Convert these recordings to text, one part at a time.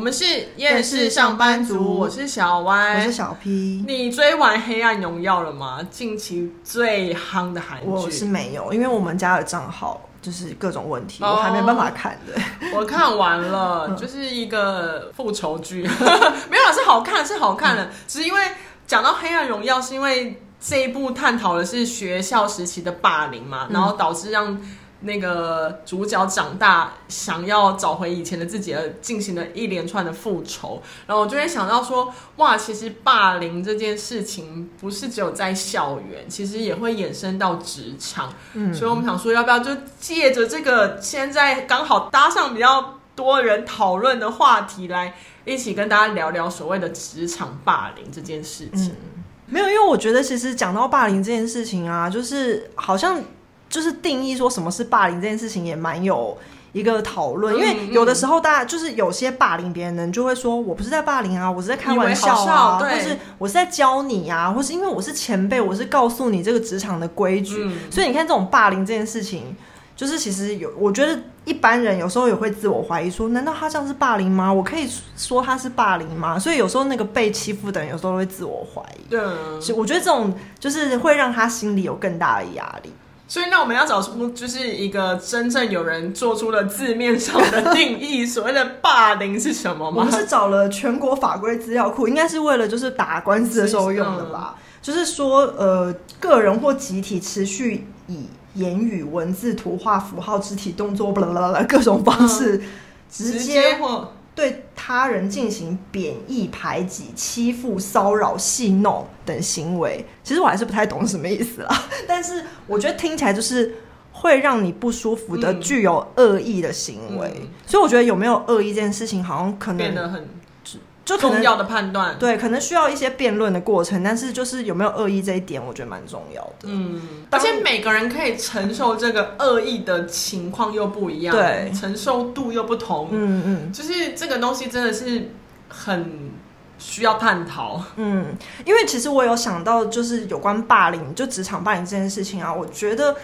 我们是夜市上班族，我是小歪，我是小 P。你追完《黑暗荣耀》了吗？近期最夯的韩剧，我是没有，因为我们家的账号就是各种问题，哦、我还没办法看的。我看完了，就是一个复仇剧，没有是好看，是好看的，嗯、只是因为讲到《黑暗荣耀》，是因为这一部探讨的是学校时期的霸凌嘛，然后导致让。那个主角长大，想要找回以前的自己，而进行了一连串的复仇。然后我就会想到说，哇，其实霸凌这件事情不是只有在校园，其实也会衍生到职场。嗯，所以我们想说，要不要就借着这个现在刚好搭上比较多人讨论的话题，来一起跟大家聊聊所谓的职场霸凌这件事情。嗯，没有，因为我觉得其实讲到霸凌这件事情啊，就是好像。就是定义说什么是霸凌这件事情也蛮有一个讨论，因为有的时候大家就是有些霸凌别人的人就会说，我不是在霸凌啊，我是在开玩笑啊，或是我是在教你啊，或是因为我是前辈，我是告诉你这个职场的规矩。嗯，所以你看这种霸凌这件事情，就是其实有，我觉得一般人有时候也会自我怀疑说，难道他这样是霸凌吗？我可以说他是霸凌吗？所以有时候那个被欺负的人有时候会自我怀疑。对，我觉得这种就是会让他心里有更大的压力。所以，那我们要找出就是一个真正有人做出了字面上的定义，所谓的霸凌是什么吗？我们是找了全国法规资料库，应该是为了就是打官司的时候用的吧？是就是说，呃，个人或集体持续以言语、文字、图画、符号、肢体动作，巴啦啦啦各种方式，嗯、直接或。对他人进行贬义、排挤、欺负、骚扰、戏弄等行为，其实我还是不太懂什么意思啦。但是我觉得听起来就是会让你不舒服的、具有恶意的行为。所以我觉得有没有恶意这件事情，好像可能变得很。就重要的判断，对，可能需要一些辩论的过程，但是就是有没有恶意这一点，我觉得蛮重要的。嗯，而且每个人可以承受这个恶意的情况又不一样，对，承受度又不同。嗯嗯，就是这个东西真的是很需要探讨。嗯，因为其实我有想到，就是有关霸凌，就职场霸凌这件事情啊，我觉得。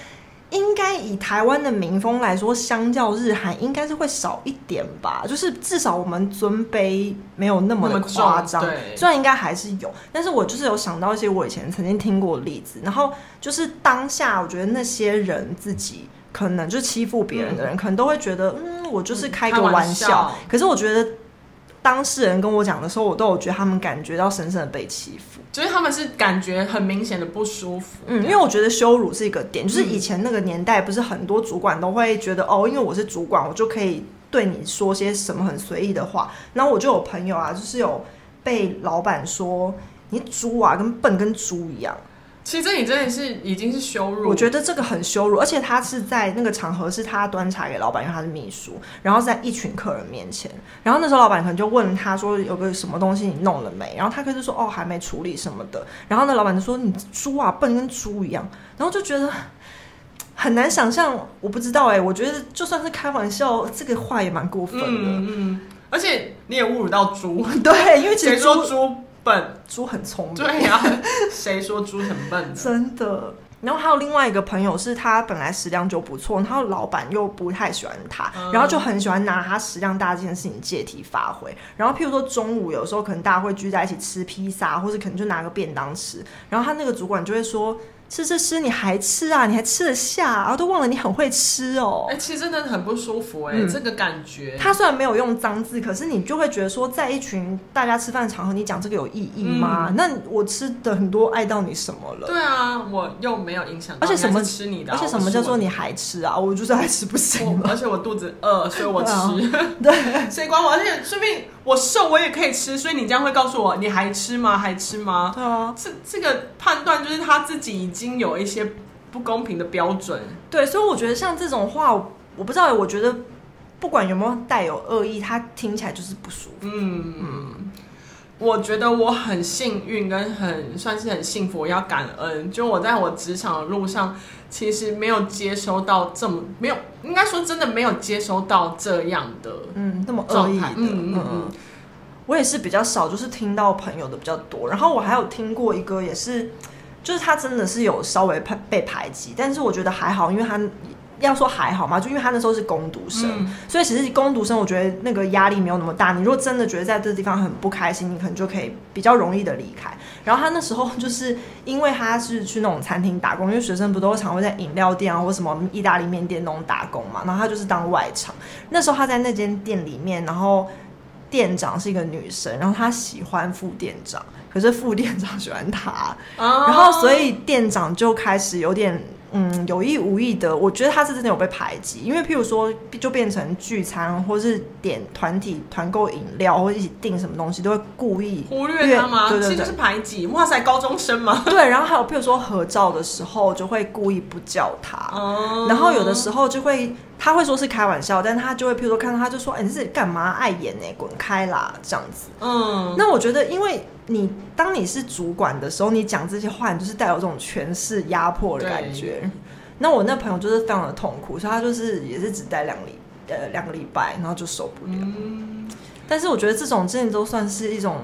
应该以台湾的民风来说，相较日韩，应该是会少一点吧。就是至少我们尊卑没有那么的夸张。对，虽然应该还是有，但是我就是有想到一些我以前曾经听过的例子。然后就是当下，我觉得那些人自己可能就欺负别人的人，嗯、可能都会觉得，嗯，我就是开个玩笑。玩笑。可是我觉得。当事人跟我讲的时候，我都有觉得他们感觉到深深的被欺负，就是他们是感觉很明显的不舒服。嗯，因为我觉得羞辱是一个点，就是以前那个年代，不是很多主管都会觉得、嗯、哦，因为我是主管，我就可以对你说些什么很随意的话。然后我就有朋友啊，就是有被老板说你猪啊，跟笨跟猪一样。其实这你真的是已经是羞辱，我觉得这个很羞辱，而且他是在那个场合是他端茶给老板，因为他是秘书，然后在一群客人面前，然后那时候老板可能就问他说有个什么东西你弄了没？然后他可是说哦还没处理什么的，然后那老板就说你猪啊 笨跟猪一样，然后就觉得很难想象，我不知道哎、欸，我觉得就算是开玩笑，这个话也蛮过分的，嗯，嗯，而且你也侮辱到猪，对，因为其实说猪。笨猪很聪明，对呀、啊，谁说猪很笨？真的。然后还有另外一个朋友，是他本来食量就不错，然后老板又不太喜欢他，嗯、然后就很喜欢拿他食量大这件事情借题发挥。然后譬如说中午有时候可能大家会聚在一起吃披萨，或者可能就拿个便当吃，然后他那个主管就会说。吃吃吃，你还吃啊？你还吃得下啊？然后都忘了你很会吃哦。哎、欸，其实真的很不舒服哎、欸，嗯、这个感觉。他虽然没有用脏字，可是你就会觉得说，在一群大家吃饭的场合，你讲这个有意义吗？嗯、那我吃的很多，碍到你什么了？对啊，我又没有影响。而且什么吃你的、啊？而且什么叫做你还吃啊？我就是爱吃不行。而且我肚子饿，所以我吃。对，谁管我？而且顺便我瘦，我也可以吃。所以你这样会告诉我，你还吃吗？还吃吗？对啊，这这个判断就是他自己。已经有一些不公平的标准，对，所以我觉得像这种话，我不知道，我觉得不管有没有带有恶意，他听起来就是不舒服。嗯嗯，我觉得我很幸运，跟很算是很幸福，我要感恩。就我在我职场的路上，其实没有接收到这么没有，应该说真的没有接收到这样的，嗯，那么恶意的。嗯嗯嗯，嗯，我也是比较少，就是听到朋友的比较多。然后我还有听过一个，也是。就是他真的是有稍微被排挤，但是我觉得还好，因为他要说还好嘛，就因为他那时候是攻读生，嗯、所以其实攻读生我觉得那个压力没有那么大。你如果真的觉得在这个地方很不开心，你可能就可以比较容易的离开。然后他那时候就是因为他是去那种餐厅打工，因为学生不都常会在饮料店啊或什么意大利面店那种打工嘛，然后他就是当外场。那时候他在那间店里面，然后店长是一个女生，然后他喜欢副店长，可是副店长喜欢他，然后所以店长就开始有点。嗯，有意无意的，我觉得他是真的有被排挤，因为譬如说，就变成聚餐，或是点团体团购饮料，或者一起订什么东西，都会故意忽略他吗？对就是排挤。哇塞，高中生吗？对，然后还有譬如说合照的时候，就会故意不叫他，嗯、然后有的时候就会。他会说是开玩笑，但他就会，譬如说看到他就说：“哎、欸，你是干嘛碍眼呢？滚开啦！”这样子。嗯，那我觉得，因为你当你是主管的时候，你讲这些话，你就是带有这种权势压迫的感觉。对那我那朋友就是非常的痛苦，所以他就是也是只待两礼呃两个礼拜，然后就受不了。嗯，但是我觉得这种真的都算是一种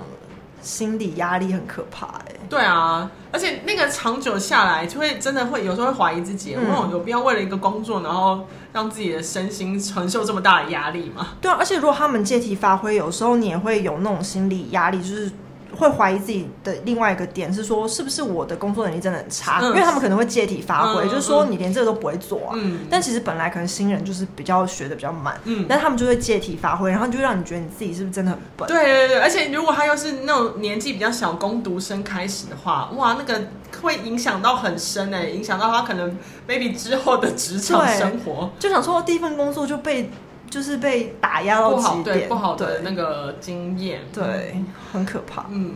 心理压力，很可怕哎。对啊，而且那个长久下来，就会真的会有时候会怀疑自己，嗯、有必要为了一个工作，然后让自己的身心承受这么大的压力吗？对啊，而且如果他们借题发挥，有时候你也会有那种心理压力，就是。会怀疑自己的另外一个点是说，是不是我的工作能力真的很差？嗯、因为他们可能会借题发挥，嗯、就是说你连这个都不会做啊。嗯、但其实本来可能新人就是比较学的比较慢，嗯，但他们就会借题发挥，然后就让你觉得你自己是不是真的很笨？对对对，而且如果他又是那种年纪比较小工读生开始的话，哇，那个会影响到很深哎，影响到他可能 maybe 之后的职场生活。就想说第一份工作就被。就是被打压到极点，对不好的那个经验，对，很可怕。嗯，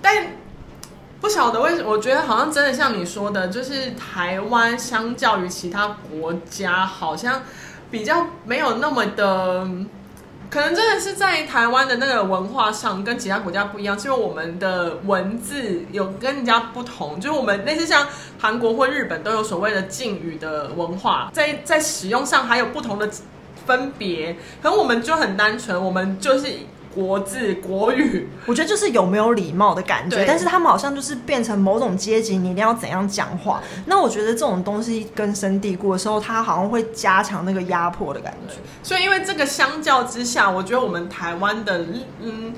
但不晓得为什么，我觉得好像真的像你说的，就是台湾相较于其他国家，好像比较没有那么的，可能真的是在台湾的那个文化上跟其他国家不一样，因为我们的文字有跟人家不同，就是我们类似像韩国或日本都有所谓的敬语的文化，在在使用上还有不同的。分别，可能我们就很单纯，我们就是国字国语，我觉得就是有没有礼貌的感觉。但是他们好像就是变成某种阶级，你一定要怎样讲话。那我觉得这种东西根深蒂固的时候，它好像会加强那个压迫的感觉。所以因为这个相较之下，我觉得我们台湾的嗯。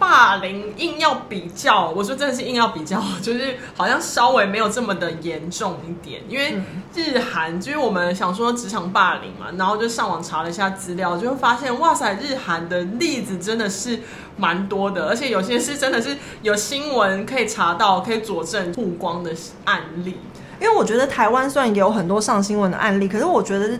霸凌硬要比较，我说真的是硬要比较，就是好像稍微没有这么的严重一点。因为日韩，就是我们想说职场霸凌嘛，然后就上网查了一下资料，就会发现哇塞，日韩的例子真的是蛮多的，而且有些是真的是有新闻可以查到，可以佐证曝光的案例。因为我觉得台湾虽然也有很多上新闻的案例，可是我觉得。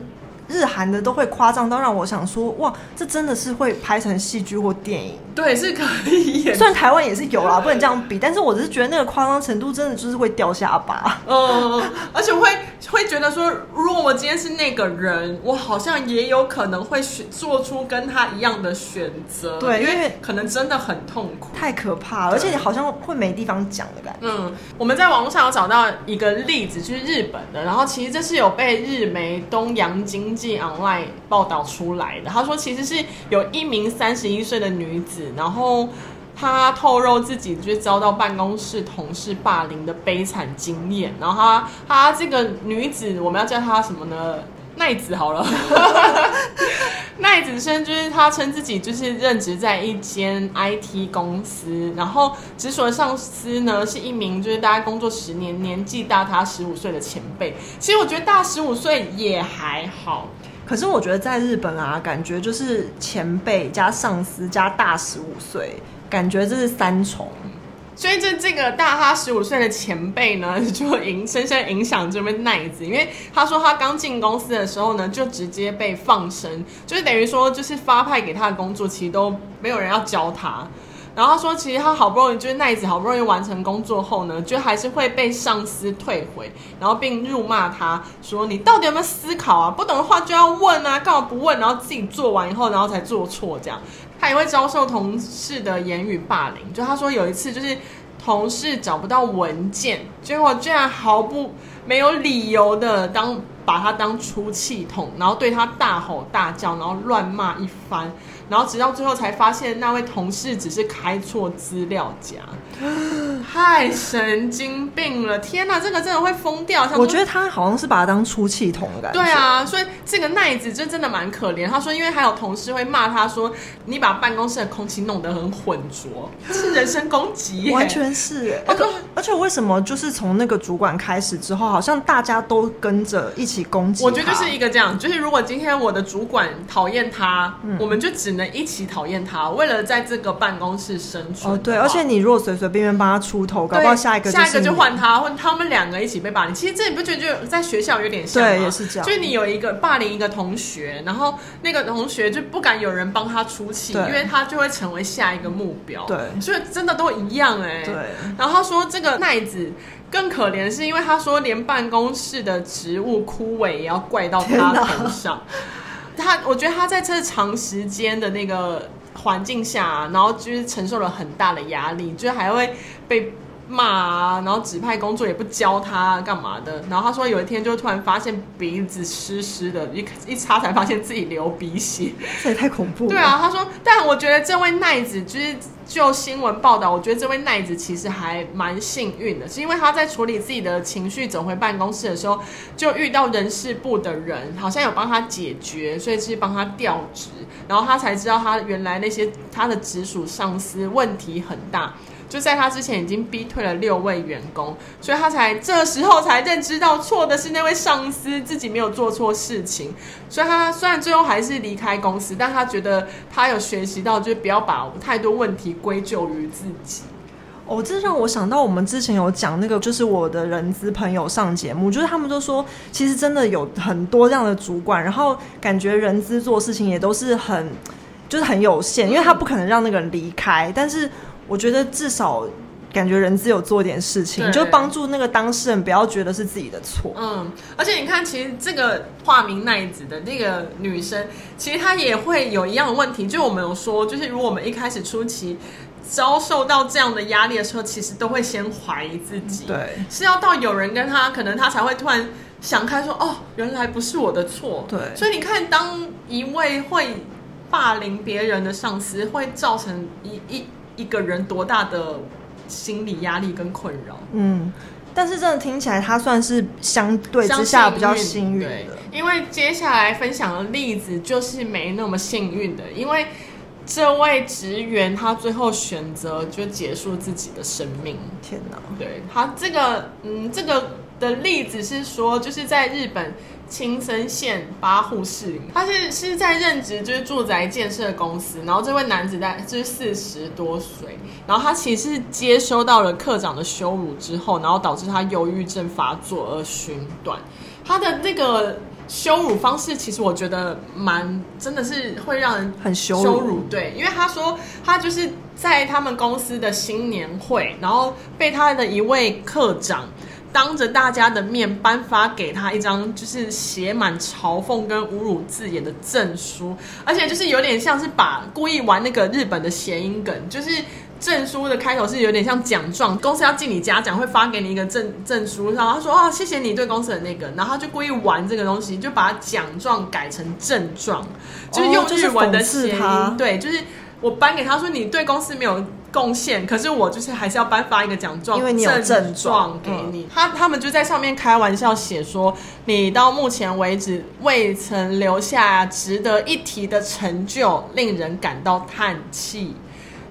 日韩的都会夸张到让我想说，哇，这真的是会拍成戏剧或电影？对，是可以演。虽然台湾也是有啦，不能这样比，但是我只是觉得那个夸张程度真的就是会掉下巴。嗯，而且会会觉得说，如果我今天是那个人，我好像也有可能会选做出跟他一样的选择。对，因为，可能真的很痛苦，太可怕了，而且你好像会没地方讲的感觉。嗯，我们在网络上有找到一个例子，就是日本的，然后其实这是有被日媒东洋经济 online 报道出来的。他说，其实是有一名三十一岁的女子，然后她透露自己就遭到办公室同事霸凌的悲惨经验。然后她她这个女子，我们要叫她什么呢？奈子好了。奈子生就是他称自己就是任职在一间 IT 公司，然后直属的上司呢是一名就是大概工作十年、年纪大他十五岁的前辈。其实我觉得大十五岁也还好。可是我觉得在日本啊，感觉就是前辈加上司加大十五岁，感觉这是三重。所以这这个大他十五岁的前辈呢，就影深深影响这位奈子，因为他说他刚进公司的时候呢，就直接被放生，就是等于说就是发派给他的工作，其实都没有人要教他。然后他说，其实他好不容易就是奈子好不容易完成工作后呢，就还是会被上司退回，然后并辱骂他说：“你到底有没有思考啊？不懂的话就要问啊，干嘛不问？然后自己做完以后，然后才做错这样。”他也会遭受同事的言语霸凌。就他说有一次就是同事找不到文件，结果居然毫不没有理由的当把他当出气筒，然后对他大吼大叫，然后乱骂一番。然后直到最后才发现那位同事只是开错资料夹，太神经病了！天哪，这个真的会疯掉。我觉得他好像是把他当出气筒的感觉。对啊，所以这个奈子就真的蛮可怜。他说，因为还有同事会骂他说：“你把办公室的空气弄得很浑浊，是人身攻击。”完全是。而且而且为什么就是从那个主管开始之后，好像大家都跟着一起攻击？我觉得就是一个这样，就是如果今天我的主管讨厌他，嗯、我们就只能一起讨厌他，为了在这个办公室生存。哦，对，而且你如果随随便便帮他出头，搞不好下一个下一个就换他，或他们两个一起被霸凌。其实这你不觉得就在学校有点像吗？对，也是这样。就你有一个霸凌一个同学，然后那个同学就不敢有人帮他出气，因为他就会成为下一个目标。对，所以真的都一样哎、欸。对。然后他说这个奈子更可怜，是因为他说连办公室的植物枯萎也要怪到他头上。他我觉得他在这长时间的那个环境下、然后就是承受了很大的压力，就还会被骂啊，然后指派工作也不教他干嘛的。然后他说有一天就突然发现鼻子湿湿的，一一擦才发现自己流鼻血，这也太恐怖了。对啊，他说，但我觉得这位奈子就是。就新闻报道，我觉得这位奈子其实还蛮幸运的，是因为他在处理自己的情绪走回办公室的时候，就遇到人事部的人，好像有帮他解决，所以是帮他调职，然后他才知道他原来那些他的直属上司问题很大。就在他之前已经逼退了六位员工，所以他才这时候才认知到错的是那位上司，自己没有做错事情。所以他虽然最后还是离开公司，但他觉得他有学习到，就是不要把太多问题归咎于自己。哦，这让我想到我们之前有讲那个，就是我的人资朋友上节目，就是他们都说，其实真的有很多这样的主管，然后感觉人资做事情也都是很，就是很有限，因为他不可能让那个人离开，但是。我觉得至少感觉人资有做点事情，就帮助那个当事人不要觉得是自己的错。嗯，而且你看，其实这个化名奈子的那个女生，其实她也会有一样的问题。就我们有说，就是如果我们一开始初期遭受到这样的压力的时候，其实都会先怀疑自己。对，是要到有人跟她，可能她才会突然想开，说：“哦，原来不是我的错。”对，所以你看，当一位会霸凌别人的上司，会造成一一。一个人多大的心理压力跟困扰？嗯，但是真的听起来，他算是相对之下比较幸运的。因为接下来分享的例子就是没那么幸运的，因为这位职员他最后选择就结束自己的生命。天哪！对，他这个，嗯，这个的例子是说，就是在日本。青森县八户市里，他是是在任职就是住宅建设公司，然后这位男子在就是四十多岁，然后他其实是接收到了课长的羞辱之后，然后导致他忧郁症发作而寻短。他的那个羞辱方式，其实我觉得蛮真的是会让人很羞辱。对，因为他说他就是在他们公司的新年会，然后被他的一位课长。当着大家的面颁发给他一张就是写满嘲讽跟侮辱字眼的证书，而且就是有点像是把故意玩那个日本的谐音梗，就是证书的开头是有点像奖状，公司要进你嘉奖会发给你一个证证书，然后他说哦，谢谢你对公司的那个，然后他就故意玩这个东西，就把奖状改成症状，就是用日文的谐音，对，就是我颁给他说你对公司没有。贡献，可是我就是还是要颁发一个奖状，因为你有症状给你。他他们就在上面开玩笑写说，你到目前为止未曾留下值得一提的成就，令人感到叹气。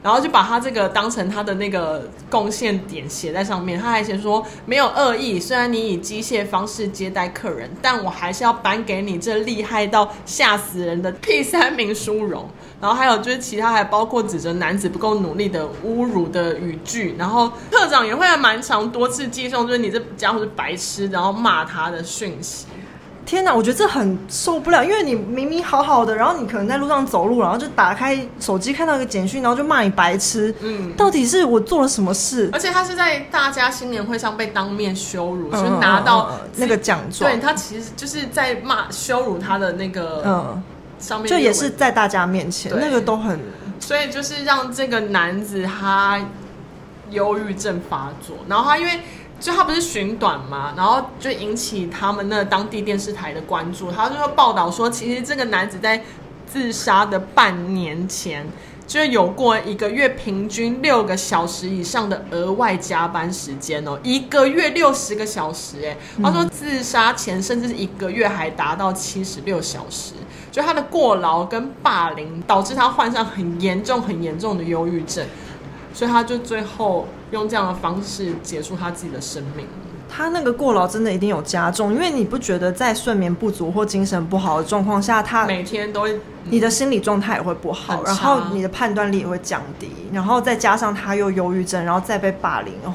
然后就把他这个当成他的那个贡献点写在上面。他还写说没有恶意，虽然你以机械方式接待客人，但我还是要颁给你这厉害到吓死人的 第三名殊荣。然后还有就是其他还包括指责男子不够努力的侮辱的语句，然后特长也会蛮长多次寄送，就是你这家伙是白痴，然后骂他的讯息。天哪，我觉得这很受不了，因为你明明好好的，然后你可能在路上走路，然后就打开手机看到一个简讯，然后就骂你白痴。嗯，到底是我做了什么事？而且他是在大家新年会上被当面羞辱，嗯、就拿到那个奖状。对，他其实就是在骂羞辱他的那个嗯。上面就也是在大家面前，那个都很，所以就是让这个男子他忧郁症发作，然后他因为就他不是寻短嘛，然后就引起他们那当地电视台的关注，他就会报道说，其实这个男子在自杀的半年前，就有过一个月平均六个小时以上的额外加班时间哦，一个月六十个小时哎，他说自杀前甚至是一个月还达到七十六小时，就他的过劳跟霸凌导致他患上很严重很严重的忧郁症，所以他就最后用这样的方式结束他自己的生命。他那个过劳真的一定有加重，因为你不觉得在睡眠不足或精神不好的状况下，他每天都会、嗯、你的心理状态也会不好，然后你的判断力也会降低，然后再加上他又忧郁症，然后再被霸凌哦。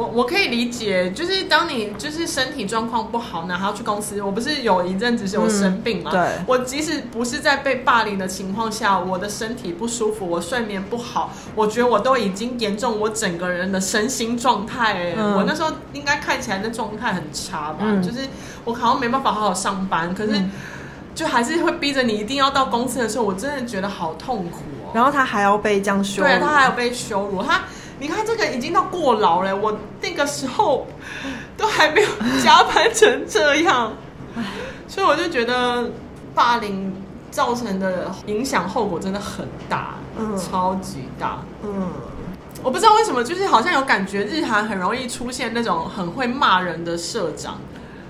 我我可以理解，就是当你就是身体状况不好，然后要去公司，我不是有一阵子是有生病嘛、嗯？对，我即使不是在被霸凌的情况下，我的身体不舒服，我睡眠不好，我觉得我都已经严重，我整个人的身心状态，嗯、我那时候应该看起来那状态很差吧、嗯？就是我好像没办法好好上班，可是就还是会逼着你一定要到公司的时候，我真的觉得好痛苦哦。然后他还要被这样羞辱，对，他还要被羞辱，他。你看这个已经到过劳了，我那个时候都还没有加班成这样，所以我就觉得霸凌造成的影响后果真的很大，嗯，超级大，嗯，我不知道为什么，就是好像有感觉日韩很容易出现那种很会骂人的社长，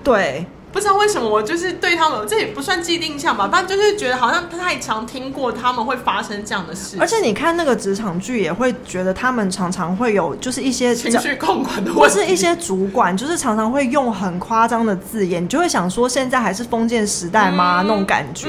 对。不知道为什么，我就是对他们，这也不算既定印象吧，但就是觉得好像太常听过他们会发生这样的事。而且你看那个职场剧，也会觉得他们常常会有，就是一些情绪控管的，或是一些主管，就是常常会用很夸张的字眼，你就会想说，现在还是封建时代吗？那种感觉。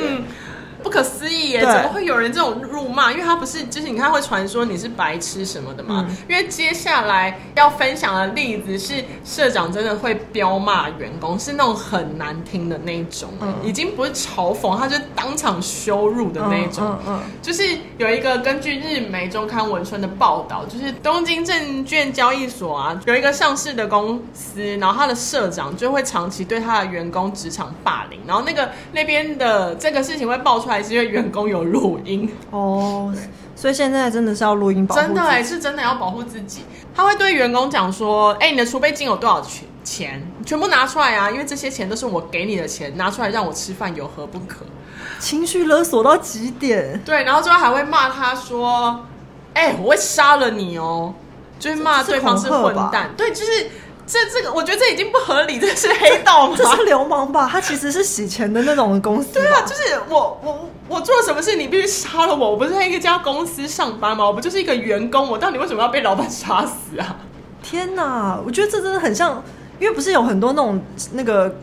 不可思议耶！怎么会有人这种辱骂？因为他不是，就是你看会传说你是白痴什么的嘛、嗯。因为接下来要分享的例子是社长真的会彪骂员工，是那种很难听的那一种、嗯，已经不是嘲讽，他就当场羞辱的那一种。嗯嗯嗯、就是有一个根据日媒周刊文春的报道，就是东京证券交易所啊，有一个上市的公司，然后他的社长就会长期对他的员工职场霸凌，然后那个那边的这个事情会爆出来。还是因为员工有录音哦，所以现在真的是要录音保护，真的哎，是真的要保护自己。他会对员工讲说：“哎，你的储备金有多少钱？钱全部拿出来啊！因为这些钱都是我给你的钱，拿出来让我吃饭，有何不可？”情绪勒索到极点。对，然后最后还会骂他说：“哎，我会杀了你哦！”就是骂对方是混蛋。对，就是。这这个，我觉得这已经不合理，这是黑道吗？这，是流氓吧？他其实是洗钱的那种公司。对啊，就是我我我做了什么事，你必须杀了我。我不是在一家公司上班吗？我不就是一个员工？我到底为什么要被老板杀死啊？天哪！我觉得这真的很像，因为不是有很多那种那个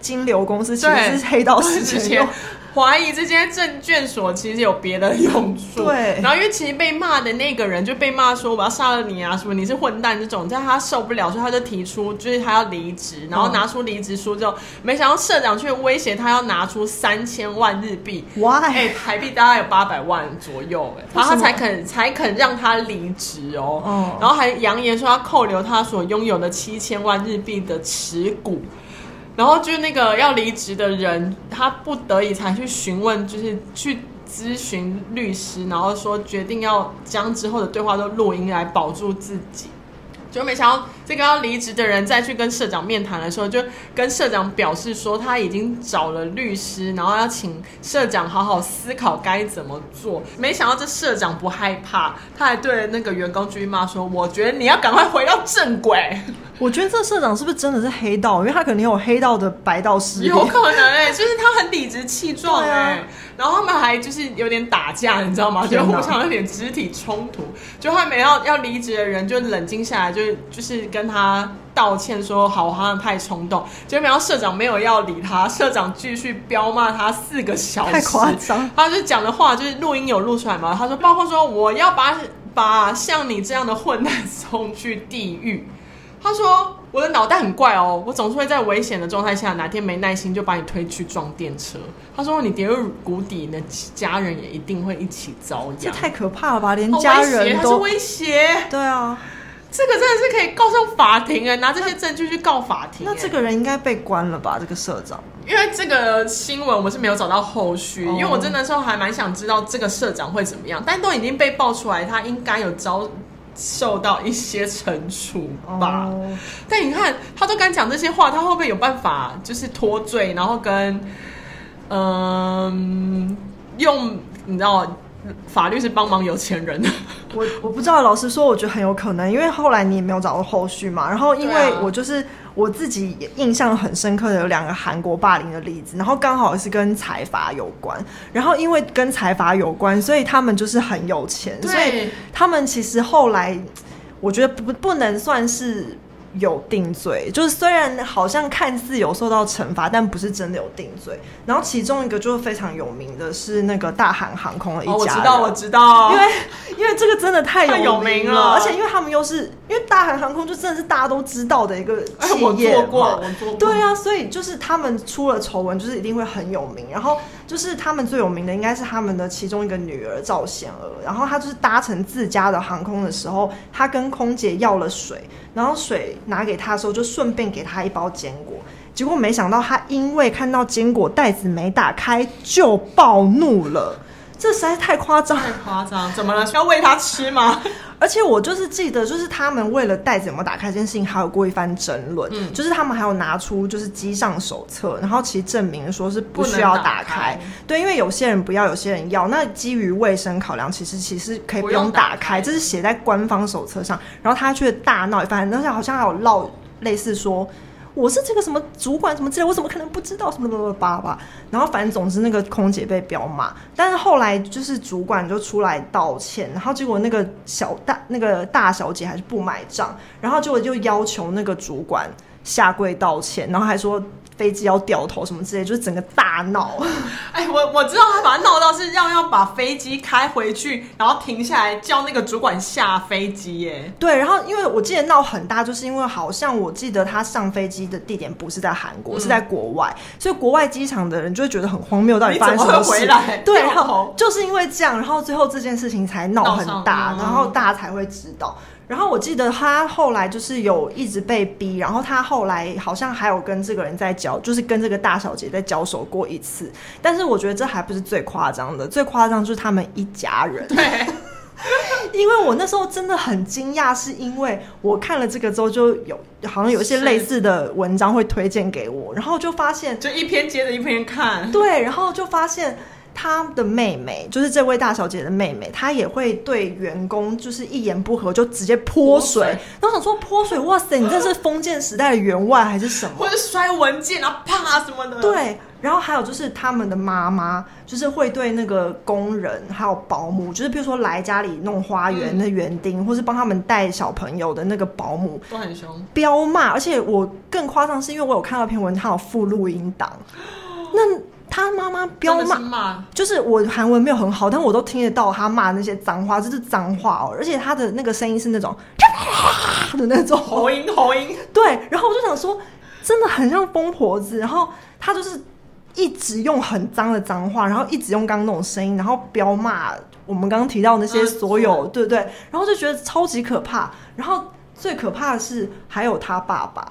金流公司，其实是黑道洗钱。怀疑这间证券所其实有别的用处。对，然后因为其实被骂的那个人就被骂说我要杀了你啊，什么你是混蛋这种，但他受不了，所以他就提出就是他要离职，然后拿出离职书之后，嗯、没想到社长却威胁他要拿出三千万日币，哇，哎，台币大概有八百万左右，哎，然后他才肯才肯让他离职哦，嗯，然后还扬言说要扣留他所拥有的七千万日币的持股。然后就是那个要离职的人，他不得已才去询问，就是去咨询律师，然后说决定要将之后的对话都录音来保住自己。就没想到这个要离职的人再去跟社长面谈的时候，就跟社长表示说他已经找了律师，然后要请社长好好思考该怎么做。没想到这社长不害怕，他还对那个员工继续骂说：“我觉得你要赶快回到正轨。”我觉得这社长是不是真的是黑道？因为他可能有黑道的白道势力，有可能哎、欸，就是他很理直气壮哎。然后他们还就是有点打架，你知道吗？就互相有点肢体冲突。就后面要要离职的人就冷静下来，就就是跟他道歉说：“好，我好像太冲动。”结果没想到社长没有要理他，社长继续彪骂他四个小时，太夸张。他就讲的话就是录音有录出来嘛？他说：“包括说我要把把像你这样的混蛋送去地狱。”他说。我的脑袋很怪哦，我总是会在危险的状态下，哪天没耐心就把你推去撞电车。他说你跌入谷底，你的家人也一定会一起遭殃。这太可怕了吧？连家人都威胁？对啊，这个真的是可以告上法庭哎，拿这些证据去告法庭。那这个人应该被关了吧？这个社长？因为这个新闻我们是没有找到后续，因为我真的时候还蛮想知道这个社长会怎么样，但都已经被爆出来，他应该有遭。受到一些惩处吧，oh. 但你看，他都敢讲这些话，他会不会有办法就是脱罪，然后跟嗯用你知道。法律是帮忙有钱人的，我我不知道。老实说，我觉得很有可能，因为后来你也没有找到后续嘛。然后，因为我就是我自己印象很深刻的有两个韩国霸凌的例子，然后刚好是跟财阀有关。然后因为跟财阀有关，所以他们就是很有钱，所以他们其实后来我觉得不不能算是。有定罪，就是虽然好像看似有受到惩罚，但不是真的有定罪。然后其中一个就是非常有名的是那个大韩航空的一家，哦，我知道，我知道，因为因为这个真的太有名了，而且因为他们又是因为大韩航空就真的是大家都知道的一个企业，我做过，我做过，对啊，所以就是他们出了丑闻，就是一定会很有名。然后就是他们最有名的应该是他们的其中一个女儿赵贤儿，然后她就是搭乘自家的航空的时候，她跟空姐要了水。然后水拿给她的时候，就顺便给她一包坚果。结果没想到，她因为看到坚果袋子没打开，就暴怒了。这实在太夸张，太夸张！怎么了？需要喂他吃吗？而且我就是记得，就是他们为了袋子有没有打开这件事情，还有过一番争论。嗯，就是他们还有拿出就是机上手册，然后其实证明说是不需要打开。对，因为有些人不要，有些人要。那基于卫生考量，其实其实可以不用打开，打开这是写在官方手册上。然后他却大闹一番，而且好像还有闹类似说。我是这个什么主管什么之类，我怎么可能不知道什么什么吧吧？然后反正总之那个空姐被彪骂，但是后来就是主管就出来道歉，然后结果那个小大那个大小姐还是不买账，然后结果就要求那个主管下跪道歉，然后还说。飞机要掉头什么之类，就是整个大闹。哎，我我知道他把他闹到是要要把飞机开回去，然后停下来叫那个主管下飞机耶。对，然后因为我记得闹很大，就是因为好像我记得他上飞机的地点不是在韩国，嗯、是在国外，所以国外机场的人就会觉得很荒谬，到底发生什么事？回来 对，然后就是因为这样，然后最后这件事情才闹很大，嗯、然后大家才会知道。然后我记得他后来就是有一直被逼，然后他后来好像还有跟这个人在交，就是跟这个大小姐在交手过一次。但是我觉得这还不是最夸张的，最夸张就是他们一家人。对，因为我那时候真的很惊讶，是因为我看了这个之后，就有好像有一些类似的文章会推荐给我，然后就发现就一篇接着一篇看，对，然后就发现。他的妹妹就是这位大小姐的妹妹，她也会对员工就是一言不合就直接泼水。然后想说泼水，哇塞，你这是封建时代的员外还是什么？或者摔文件啊，啪什么的。对，然后还有就是他们的妈妈，就是会对那个工人还有保姆，就是比如说来家里弄花园的园丁，嗯、或是帮他们带小朋友的那个保姆，都很凶，彪骂。而且我更夸张是因为我有看到篇文，他有附录音档，那。他妈妈彪骂，就是我韩文没有很好，但我都听得到他骂那些脏话，就是脏话哦，而且他的那个声音是那种 的那种喉音，喉音。对，然后我就想说，真的很像疯婆子，然后他就是一直用很脏的脏话，然后一直用刚刚那种声音，然后彪骂我们刚刚提到那些所有，对不对？然后就觉得超级可怕，然后最可怕的是还有他爸爸。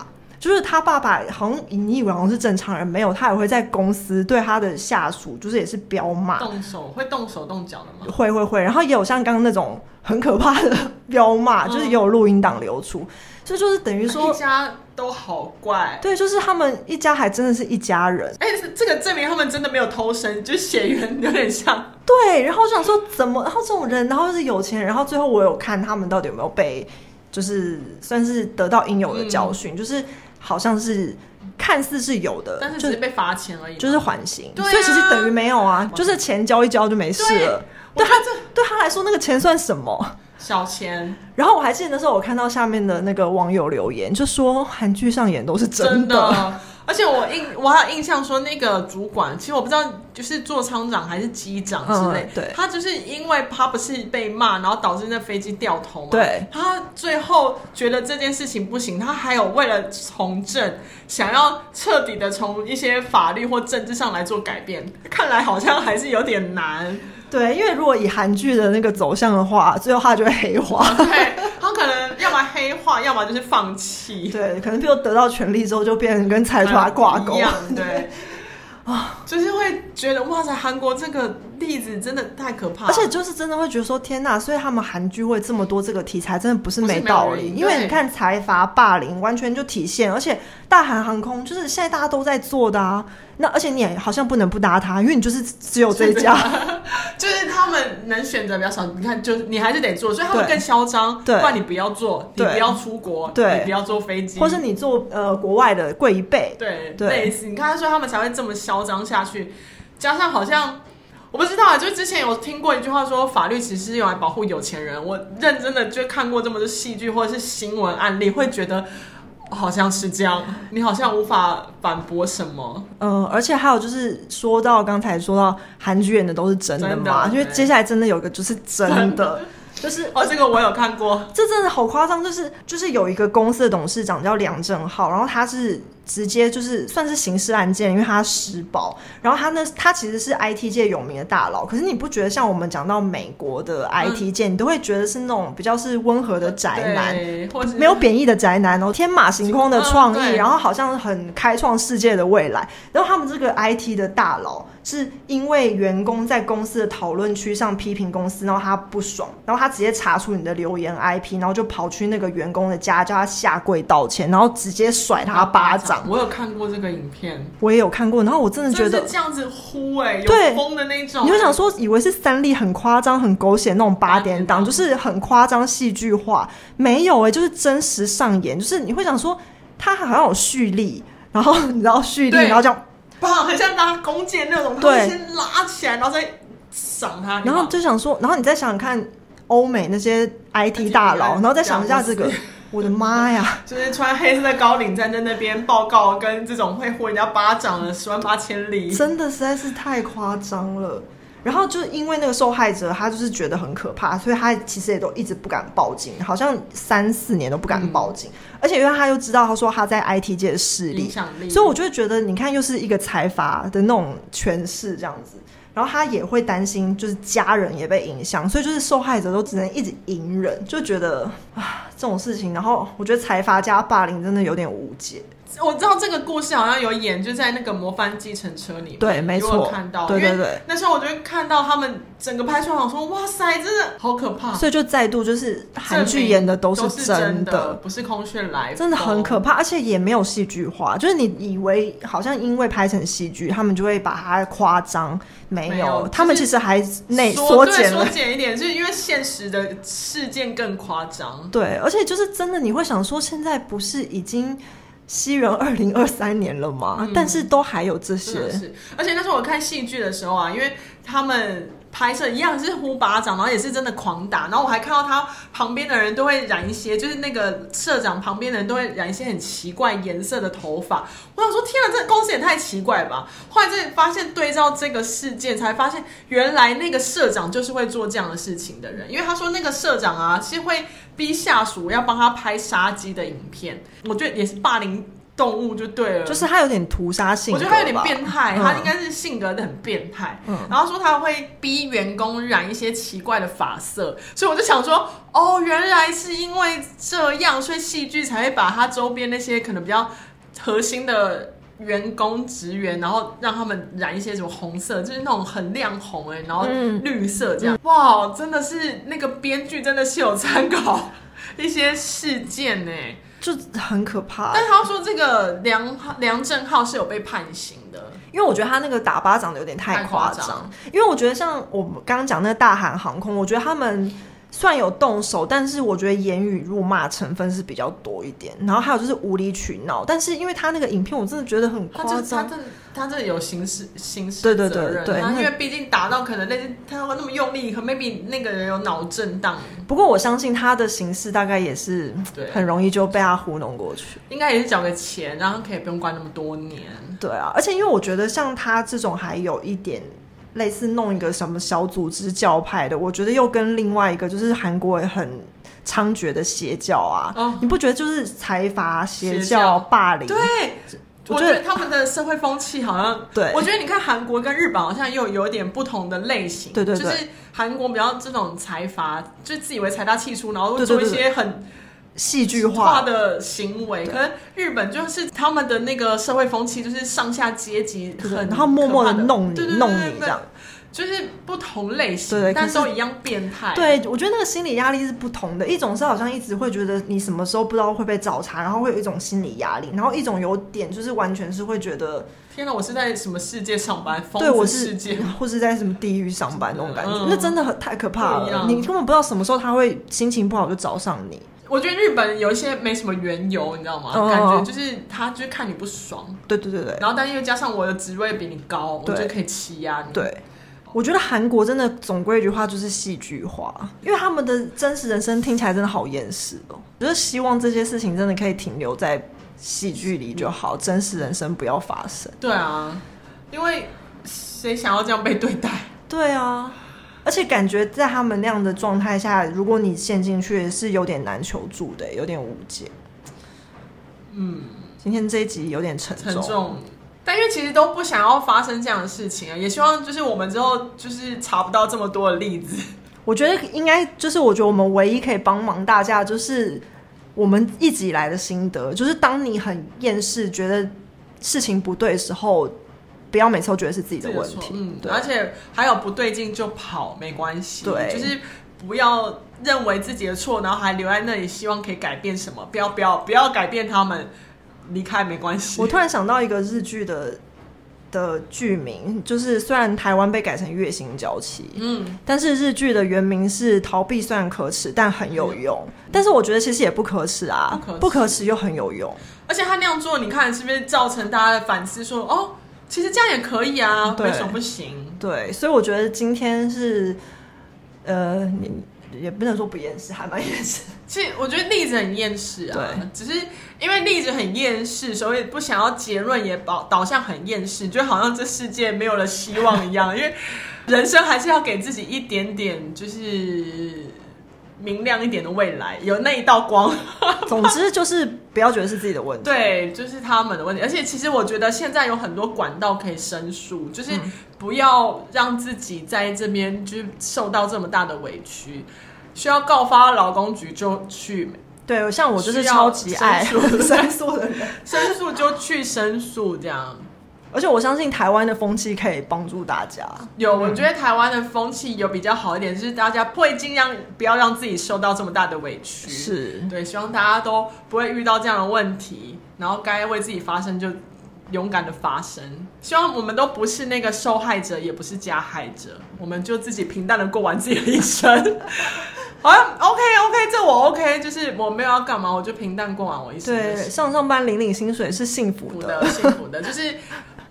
就是他爸爸好像你以为好像是正常人，没有，他也会在公司对他的下属，就是也是彪骂，动手会动手动脚的吗？会会会，然后也有像刚刚那种很可怕的 彪骂，就是也有录音档流出，所以就是等于说一家都好怪，对，就是他们一家还真的是一家人，哎，这个证明他们真的没有偷生，就血缘有点像，对，然后我想说怎么，然后这种人，然后是有钱人，然后最后我有看他们到底有没有被，就是算是得到应有的教训，嗯、就是。好像是看似是有的，但是只是被罚钱而已，就是缓刑，啊、所以其实等于没有啊，就是钱交一交就没事了。对，对他这对他来说，那个钱算什么？小钱。然后我还记得那时候，我看到下面的那个网友留言，就说韩剧上演都是真的。真的而且我印我还有印象说，那个主管其实我不知道，就是做舱长还是机长之类，嗯、对，他就是因为他不是被骂，然后导致那飞机掉头嘛，对，他最后觉得这件事情不行，他还有为了从政，想要彻底的从一些法律或政治上来做改变，看来好像还是有点难。对，因为如果以韩剧的那个走向的话，最后他就会黑化。对，他可能要么黑化，要么就是放弃。对，可能最后得到权力之后，就变成跟财团挂钩。对，啊，就是会觉得哇塞，韩国这个例子真的太可怕了，而且就是真的会觉得说天呐，所以他们韩剧会这么多这个题材，真的不是没道理。因为你看财阀霸凌，完全就体现，而且大韩航空就是现在大家都在做的啊。那而且你也好像不能不搭它，因为你就是只有这一家，就是他们能选择比较少。你看，就你还是得做，所以他们更嚣张。对，不然你不要做，你不要出国，对，你不要坐飞机，或是你坐呃国外的贵一倍。对，类似你看，所以他们才会这么嚣张下去。加上好像我不知道啊，就之前有听过一句话说，法律其实是用来保护有钱人。我认真的就看过这么多戏剧或者是新闻案例，会觉得。好像是这样，你好像无法反驳什么。嗯，而且还有就是说到刚才说到韩剧演的都是真的嘛，因为接下来真的有一个就是真的，真的就是哦，这个我有看过，这真的好夸张，就是就是有一个公司的董事长叫梁正浩，然后他是。直接就是算是刑事案件，因为他施暴，然后他呢，他其实是 IT 界有名的大佬。可是你不觉得像我们讲到美国的 IT 界，嗯、你都会觉得是那种比较是温和的宅男，或没有贬义的宅男哦，天马行空的创意，嗯、然后好像很开创世界的未来。然后他们这个 IT 的大佬是因为员工在公司的讨论区上批评公司，然后他不爽，然后他直接查出你的留言 IP，然后就跑去那个员工的家叫他下跪道歉，然后直接甩他巴掌。我有看过这个影片，我也有看过，然后我真的觉得这样子呼哎、欸，对，有风的那种，你就想说以为是三立很夸张、很狗血那种八点档，就是很夸张戏剧化，没有哎、欸，就是真实上演，就是你会想说他好像有蓄力，然后 你知道蓄力，然后这样，棒，很像拉弓箭那种，对，先拉起来，然后再赏他，然后就想说，然后你再想想看欧美那些 IT 大佬，然后再想一下这个。我的妈呀！就是穿黑色的高领站在那边报告，跟这种会呼人家巴掌的十万八千里，真的实在是太夸张了。然后就是因为那个受害者，他就是觉得很可怕，所以他其实也都一直不敢报警，好像三四年都不敢报警。嗯、而且因为他又知道，他说他在 IT 界的势力，力所以我就会觉得，你看又是一个财阀的那种权势这样子。然后他也会担心，就是家人也被影响，所以就是受害者都只能一直隐忍，就觉得啊这种事情。然后我觉得财阀加霸凌真的有点无解。我知道这个故事好像有演，就在那个《模范计程车》里面。对，没错。看到，对对对。那时候我就看到他们整个拍出来，我说哇塞，真的好可怕。所以就再度就是韩剧演的都是真的，不是空穴来风，真的很可怕，而且也没有戏剧化。就是你以为好像因为拍成戏剧，他们就会把它夸张，没有，没有他们其实还内缩减，缩减一点，就是因为现实的事件更夸张。对，而且就是真的，你会想说，现在不是已经。西元二零二三年了嘛，嗯、但是都还有这些。是，而且那时候我看戏剧的时候啊，因为他们。拍摄一样是呼巴掌，然后也是真的狂打，然后我还看到他旁边的人都会染一些，就是那个社长旁边的人都会染一些很奇怪颜色的头发。我想说，天啊，这公司也太奇怪吧！后来这发现对照这个事件，才发现原来那个社长就是会做这样的事情的人，因为他说那个社长啊，是会逼下属要帮他拍杀鸡的影片，我觉得也是霸凌。动物就对了，就是他有点屠杀性，我觉得他有点变态，嗯、他应该是性格很变态。嗯，然后说他会逼员工染一些奇怪的发色，所以我就想说，哦，原来是因为这样，所以戏剧才会把他周边那些可能比较核心的员工职员，然后让他们染一些什么红色，就是那种很亮红哎，然后绿色这样。嗯、哇，真的是那个编剧真的是有参考 一些事件呢。就很可怕，但他说这个梁梁振浩是有被判刑的，因为我觉得他那个打巴掌的有点太夸张，因为我觉得像我们刚刚讲那个大韩航空，我觉得他们。算有动手，但是我觉得言语辱骂成分是比较多一点。然后还有就是无理取闹，但是因为他那个影片，我真的觉得很夸张。他这他这有刑事刑事对对对对，因为毕竟打到可能那他会那么用力，可 maybe 那个人有脑震荡。不过我相信他的刑事大概也是很容易就被他糊弄过去，应该也是缴个钱，然后可以不用关那么多年。对啊，而且因为我觉得像他这种还有一点。类似弄一个什么小组织教派的，我觉得又跟另外一个就是韩国也很猖獗的邪教啊，哦、你不觉得就是财阀邪教霸凌？对，我觉得他们的社会风气好像，对，我觉得你看韩国跟日本好像又有点不同的类型，对对对，就是韩国比较这种财阀，就自以为财大气粗，然后会做一些很。戏剧化的行为。可能日本就是他们的那个社会风气，就是上下阶级很，然后默默的弄你，对对对对弄你这样。就是不同类型，对，但都一样变态。对，我觉得那个心理压力是不同的。一种是好像一直会觉得你什么时候不知道会被找茬，然后会有一种心理压力；然后一种有点就是完全是会觉得，天哪，我是在什么世界上班？对，我是世界，或是在什么地狱上班那种感觉，嗯、那真的很太可怕了。你根本不知道什么时候他会心情不好就找上你。我觉得日本有一些没什么缘由，你知道吗？嗯、感觉就是他就是看你不爽。对对对对。然后，但是又加上我的职位比你高，我就可以欺压你。对。我觉得韩国真的总归一句话就是戏剧化，因为他们的真实人生听起来真的好厌世哦。就是希望这些事情真的可以停留在戏剧里就好，真实人生不要发生。对啊，因为谁想要这样被对待？对啊，而且感觉在他们那样的状态下，如果你陷进去是有点难求助的，有点无解。嗯，今天这一集有点沉重。沉重但因为其实都不想要发生这样的事情啊，也希望就是我们之后就是查不到这么多的例子。我觉得应该就是，我觉得我们唯一可以帮忙大家，就是我们一直以来的心得，就是当你很厌世，觉得事情不对的时候，不要每次都觉得是自己的问题。嗯，对，而且还有不对劲就跑，没关系。对，就是不要认为自己的错，然后还留在那里，希望可以改变什么。不要，不要，不要改变他们。离开没关系。我突然想到一个日剧的的剧名，就是虽然台湾被改成《月薪娇妻》，嗯，但是日剧的原名是《逃避虽然可耻，但很有用》。嗯。但是我觉得其实也不可耻啊，不可耻，不可耻又很有用。而且他那样做，你看是不是造成大家的反思说？说哦，其实这样也可以啊，为什么不行？对，所以我觉得今天是，呃，你。也不能说不厌世，还蛮厌世。其实我觉得例子很厌世啊，只是因为例子很厌世，所以不想要结论也导导向很厌世，就好像这世界没有了希望一样。因为人生还是要给自己一点点，就是明亮一点的未来，有那一道光。总之就是不要觉得是自己的问题，对，就是他们的问题。而且其实我觉得现在有很多管道可以申诉，就是不要让自己在这边就受到这么大的委屈。需要告发劳工局就去，对，像我就是超级爱申诉 的人，申诉就去申诉这样。而且我相信台湾的风气可以帮助大家。有，我觉得台湾的风气有比较好一点，就是大家会尽量不要让自己受到这么大的委屈。是对，希望大家都不会遇到这样的问题，然后该为自己发声就勇敢的发声。希望我们都不是那个受害者，也不是加害者，我们就自己平淡的过完自己的一生。好像 OK OK，这我 OK，就是我没有要干嘛，我就平淡过完我一生。对，上上班领领薪水是幸福的，的幸福的，就是。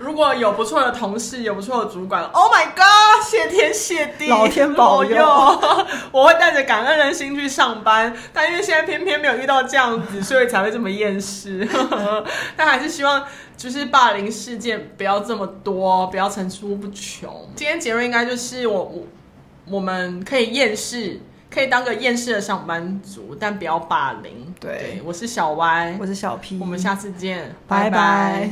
如果有不错的同事，有不错的主管，Oh my God，谢天谢地，老天保佑，我会带着感恩的心去上班。但因为现在偏偏没有遇到这样子，所以才会这么厌世。但还是希望，就是霸凌事件不要这么多，不要层出不穷。今天结论应该就是我我我们可以厌世，可以当个厌世的上班族，但不要霸凌。对，对，我是小歪，我是小 P，我们下次见，拜拜。拜拜。